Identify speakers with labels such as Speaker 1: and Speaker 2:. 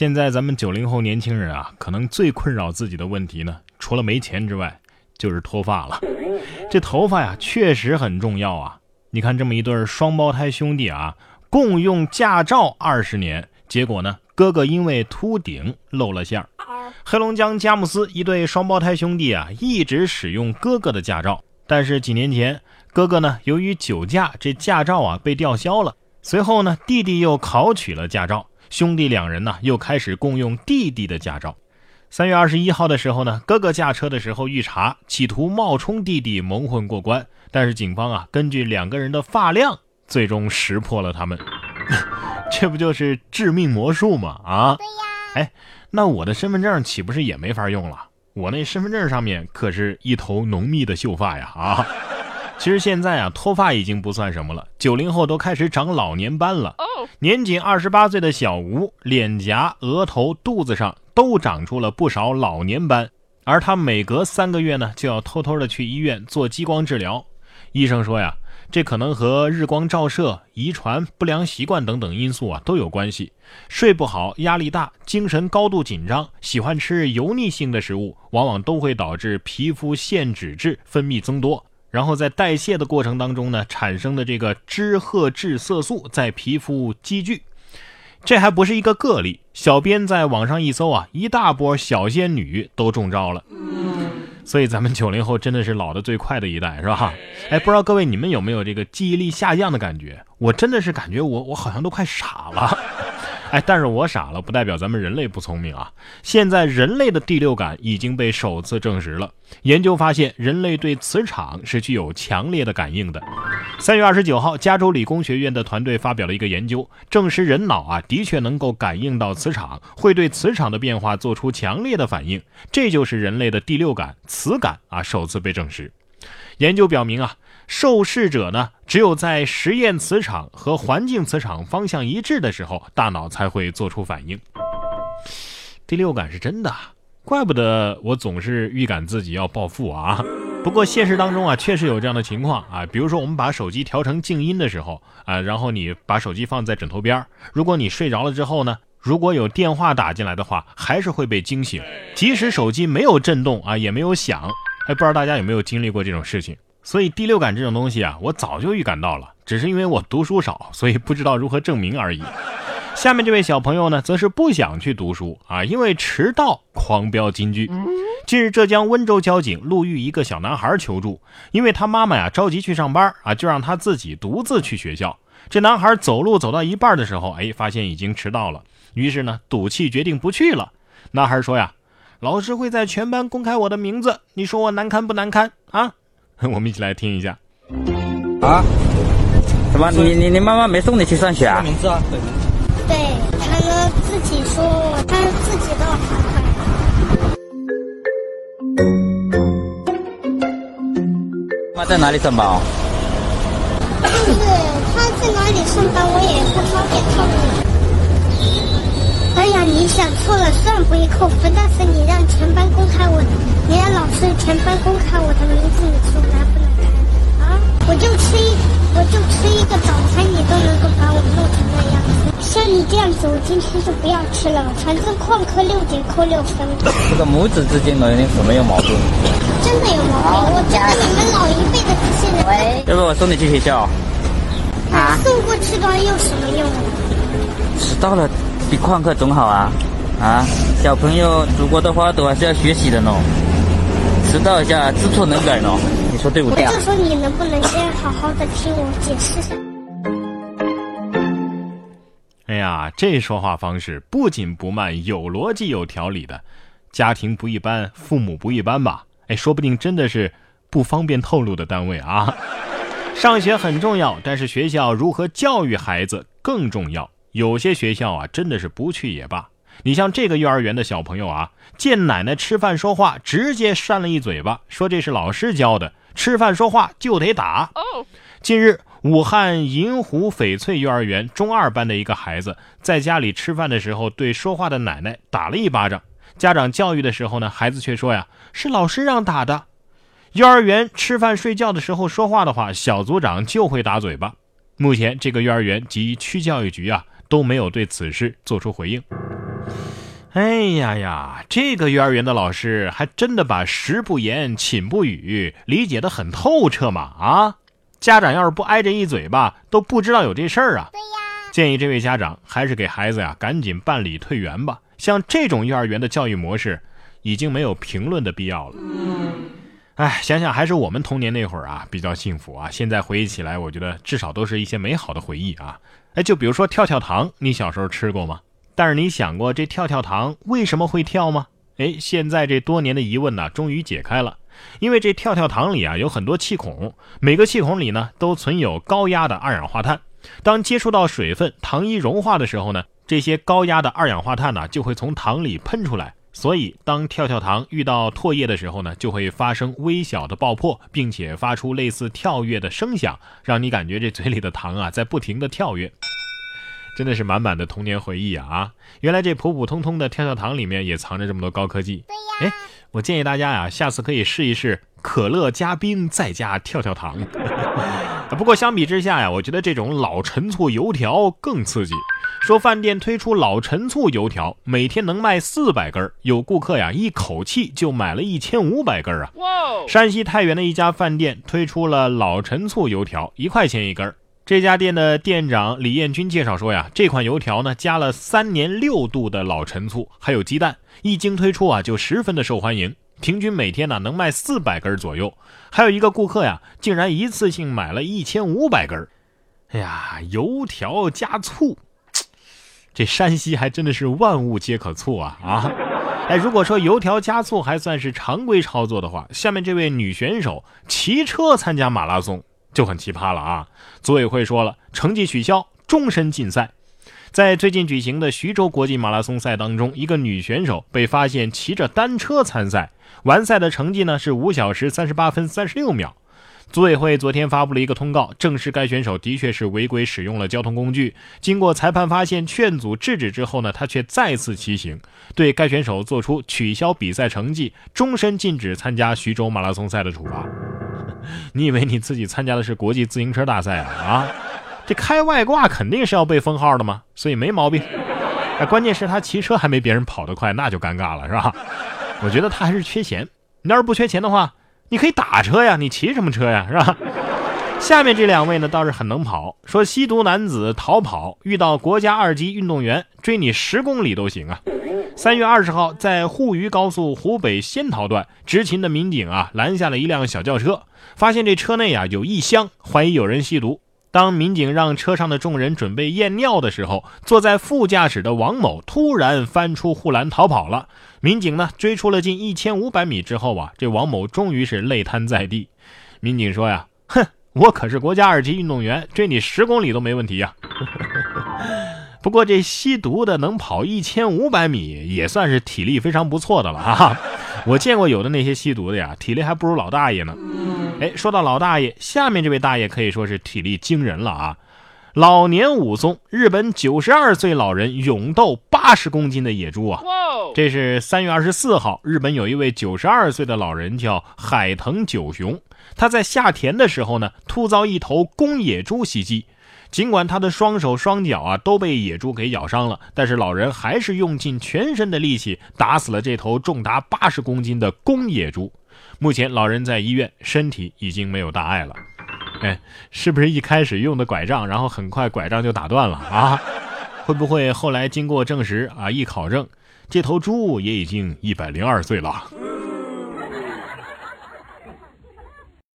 Speaker 1: 现在咱们九零后年轻人啊，可能最困扰自己的问题呢，除了没钱之外，就是脱发了。这头发呀，确实很重要啊。你看这么一对双胞胎兄弟啊，共用驾照二十年，结果呢，哥哥因为秃顶露了馅儿。黑龙江佳木斯一对双胞胎兄弟啊，一直使用哥哥的驾照，但是几年前，哥哥呢由于酒驾，这驾照啊被吊销了。随后呢，弟弟又考取了驾照，兄弟两人呢又开始共用弟弟的驾照。三月二十一号的时候呢，哥哥驾车的时候遇查，企图冒充弟弟蒙混过关，但是警方啊根据两个人的发量，最终识破了他们。这不就是致命魔术吗？啊？
Speaker 2: 对呀。
Speaker 1: 哎，那我的身份证岂不是也没法用了？我那身份证上面可是一头浓密的秀发呀！啊。其实现在啊，脱发已经不算什么了。九零后都开始长老年斑了。年仅二十八岁的小吴，脸颊、额头、肚子上都长出了不少老年斑，而他每隔三个月呢，就要偷偷的去医院做激光治疗。医生说呀，这可能和日光照射、遗传、不良习惯等等因素啊都有关系。睡不好、压力大、精神高度紧张、喜欢吃油腻性的食物，往往都会导致皮肤腺脂质分泌增多。然后在代谢的过程当中呢，产生的这个脂褐质色素在皮肤积聚，这还不是一个个例。小编在网上一搜啊，一大波小仙女都中招了。所以咱们九零后真的是老的最快的一代，是吧？哎，不知道各位你们有没有这个记忆力下降的感觉？我真的是感觉我我好像都快傻了。哎，但是我傻了，不代表咱们人类不聪明啊！现在人类的第六感已经被首次证实了。研究发现，人类对磁场是具有强烈的感应的。三月二十九号，加州理工学院的团队发表了一个研究，证实人脑啊的确能够感应到磁场，会对磁场的变化做出强烈的反应。这就是人类的第六感——磁感啊，首次被证实。研究表明啊。受试者呢，只有在实验磁场和环境磁场方向一致的时候，大脑才会做出反应。第六感是真的，怪不得我总是预感自己要暴富啊！不过现实当中啊，确实有这样的情况啊，比如说我们把手机调成静音的时候啊，然后你把手机放在枕头边如果你睡着了之后呢，如果有电话打进来的话，还是会被惊醒，即使手机没有震动啊，也没有响。哎，不知道大家有没有经历过这种事情？所以第六感这种东西啊，我早就预感到了，只是因为我读书少，所以不知道如何证明而已。下面这位小朋友呢，则是不想去读书啊，因为迟到狂飙金句。近日，浙江温州交警路遇一个小男孩求助，因为他妈妈呀着急去上班啊，就让他自己独自去学校。这男孩走路走到一半的时候，哎，发现已经迟到了，于是呢赌气决定不去了。男孩说呀：“老师会在全班公开我的名字，你说我难堪不难堪啊？” 我们一起来听一下。
Speaker 3: 啊？什么？你你你妈妈没送你去上学啊？
Speaker 2: 名字啊？对，他呢自己说，他自己的孩子。
Speaker 3: 妈在哪里上班？
Speaker 2: 就是他在哪里上班，我也不方便透露。哎呀，你想错了，算不会扣分，但是你让全班公开我，你让老师全班公开我的名字，你说难不难看啊？我就吃一，我就吃一个早餐，你都能够把我弄成那样子。像你这样子，我今天就不要吃了，反正旷课六节扣六分。
Speaker 3: 这个母子之间的人是没有矛盾。
Speaker 2: 真的有毛病，我觉得你们老一辈的这些人。
Speaker 3: 喂。要不我送你去学校？
Speaker 2: 啊。送过去的有什么用？
Speaker 3: 迟到了。比旷课总好啊！啊，小朋友祖国的花朵还是要学习的呢。迟到一下，知错能改呢。你说对不对啊？
Speaker 2: 我就说你能不能先好好的听我解释下？
Speaker 1: 哎呀，这说话方式不紧不慢，有逻辑有条理的。家庭不一般，父母不一般吧？哎，说不定真的是不方便透露的单位啊。上学很重要，但是学校如何教育孩子更重要。有些学校啊，真的是不去也罢。你像这个幼儿园的小朋友啊，见奶奶吃饭说话，直接扇了一嘴巴，说这是老师教的，吃饭说话就得打。近日，武汉银湖翡翠幼儿园中二班的一个孩子在家里吃饭的时候，对说话的奶奶打了一巴掌。家长教育的时候呢，孩子却说呀，是老师让打的。幼儿园吃饭睡觉的时候说话的话，小组长就会打嘴巴。目前，这个幼儿园及区教育局啊。都没有对此事做出回应。哎呀呀，这个幼儿园的老师还真的把食不言，寝不语理解的很透彻嘛啊！家长要是不挨着一嘴巴，都不知道有这事儿啊。
Speaker 2: 对呀，
Speaker 1: 建议这位家长还是给孩子呀赶紧办理退园吧。像这种幼儿园的教育模式，已经没有评论的必要了。哎，想想还是我们童年那会儿啊比较幸福啊。现在回忆起来，我觉得至少都是一些美好的回忆啊。哎，就比如说跳跳糖，你小时候吃过吗？但是你想过这跳跳糖为什么会跳吗？哎，现在这多年的疑问呢，终于解开了。因为这跳跳糖里啊有很多气孔，每个气孔里呢都存有高压的二氧化碳。当接触到水分，糖衣融化的时候呢，这些高压的二氧化碳呢就会从糖里喷出来。所以，当跳跳糖遇到唾液的时候呢，就会发生微小的爆破，并且发出类似跳跃的声响，让你感觉这嘴里的糖啊在不停的跳跃。真的是满满的童年回忆啊！啊，原来这普普通通的跳跳糖里面也藏着这么多高科技。
Speaker 2: 对
Speaker 1: 呀，哎，我建议大家呀，下次可以试一试可乐加冰再加跳跳糖。不过相比之下呀，我觉得这种老陈醋油条更刺激。说饭店推出老陈醋油条，每天能卖四百根有顾客呀一口气就买了一千五百根啊！山西太原的一家饭店推出了老陈醋油条，一块钱一根这家店的店长李彦军介绍说呀，这款油条呢加了三年六度的老陈醋，还有鸡蛋，一经推出啊就十分的受欢迎，平均每天呢能卖四百根左右。还有一个顾客呀，竟然一次性买了一千五百根。哎呀，油条加醋，这山西还真的是万物皆可醋啊啊！哎，如果说油条加醋还算是常规操作的话，下面这位女选手骑车参加马拉松。就很奇葩了啊！组委会说了，成绩取消，终身禁赛。在最近举行的徐州国际马拉松赛当中，一个女选手被发现骑着单车参赛，完赛的成绩呢是五小时三十八分三十六秒。组委会昨天发布了一个通告，证实该选手的确是违规使用了交通工具。经过裁判发现、劝阻制止之后呢，他却再次骑行，对该选手做出取消比赛成绩、终身禁止参加徐州马拉松赛的处罚。你以为你自己参加的是国际自行车大赛啊？啊，这开外挂肯定是要被封号的嘛，所以没毛病。哎，关键是他骑车还没别人跑得快，那就尴尬了，是吧？我觉得他还是缺钱。你要是不缺钱的话，你可以打车呀，你骑什么车呀，是吧？下面这两位呢倒是很能跑，说吸毒男子逃跑遇到国家二级运动员追你十公里都行啊。三月二十号，在沪渝高速湖北仙桃段，执勤的民警啊拦下了一辆小轿车，发现这车内啊有一箱，怀疑有人吸毒。当民警让车上的众人准备验尿的时候，坐在副驾驶的王某突然翻出护栏逃跑了。民警呢追出了近一千五百米之后啊，这王某终于是累瘫在地。民警说呀：“哼，我可是国家二级运动员，追你十公里都没问题呀。”不过这吸毒的能跑一千五百米，也算是体力非常不错的了啊！我见过有的那些吸毒的呀，体力还不如老大爷呢。哎，说到老大爷，下面这位大爷可以说是体力惊人了啊！老年武松，日本九十二岁老人勇斗八十公斤的野猪啊！这是三月二十四号，日本有一位九十二岁的老人叫海藤久雄，他在下田的时候呢，突遭一头公野猪袭击。尽管他的双手双脚啊都被野猪给咬伤了，但是老人还是用尽全身的力气打死了这头重达八十公斤的公野猪。目前老人在医院，身体已经没有大碍了。哎，是不是一开始用的拐杖，然后很快拐杖就打断了啊？会不会后来经过证实啊，一考证，这头猪也已经一百零二岁了？